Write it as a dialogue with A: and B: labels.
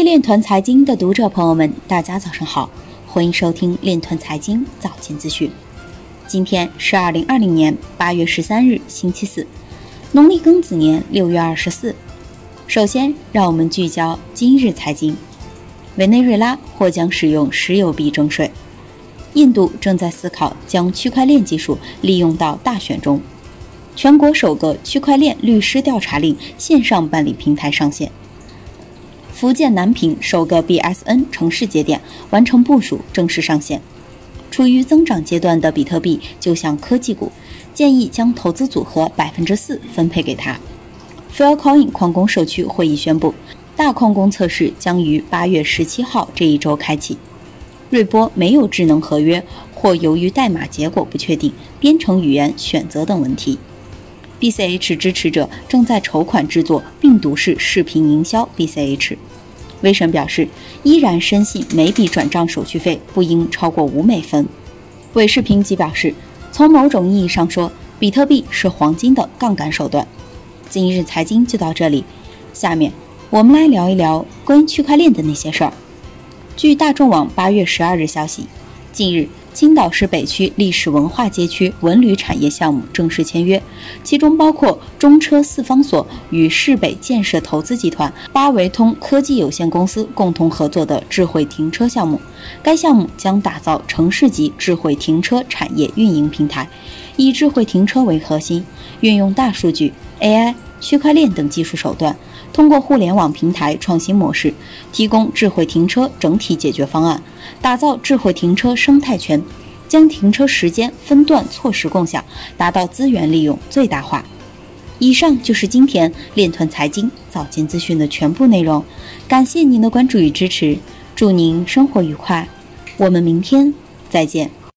A: 位链团财经的读者朋友们，大家早上好，欢迎收听链团财经早间资讯。今天是二零二零年八月十三日，星期四，农历庚子年六月二十四。首先，让我们聚焦今日财经。委内瑞拉或将使用石油币征税。印度正在思考将区块链技术利用到大选中。全国首个区块链律师调查令线上办理平台上线。福建南平首个 BSN 城市节点完成部署，正式上线。处于增长阶段的比特币就像科技股，建议将投资组合百分之四分配给它。Filecoin 矿工社区会议宣布，大矿工测试将于八月十七号这一周开启。瑞波没有智能合约，或由于代码结果不确定、编程语言选择等问题。BCH 支持者正在筹款制作病毒式视频营销 BCH。威神表示，依然深信每笔转账手续费不应超过五美分。韦世平即表示，从某种意义上说，比特币是黄金的杠杆手段。今日财经就到这里，下面我们来聊一聊关于区块链的那些事儿。据大众网八月十二日消息，近日。青岛市北区历史文化街区文旅产业项目正式签约，其中包括中车四方所与市北建设投资集团、八维通科技有限公司共同合作的智慧停车项目。该项目将打造城市级智慧停车产业运营平台，以智慧停车为核心，运用大数据、AI、区块链等技术手段。通过互联网平台创新模式，提供智慧停车整体解决方案，打造智慧停车生态圈，将停车时间分段错时共享，达到资源利用最大化。以上就是今天链团财经早间资讯的全部内容，感谢您的关注与支持，祝您生活愉快，我们明天再见。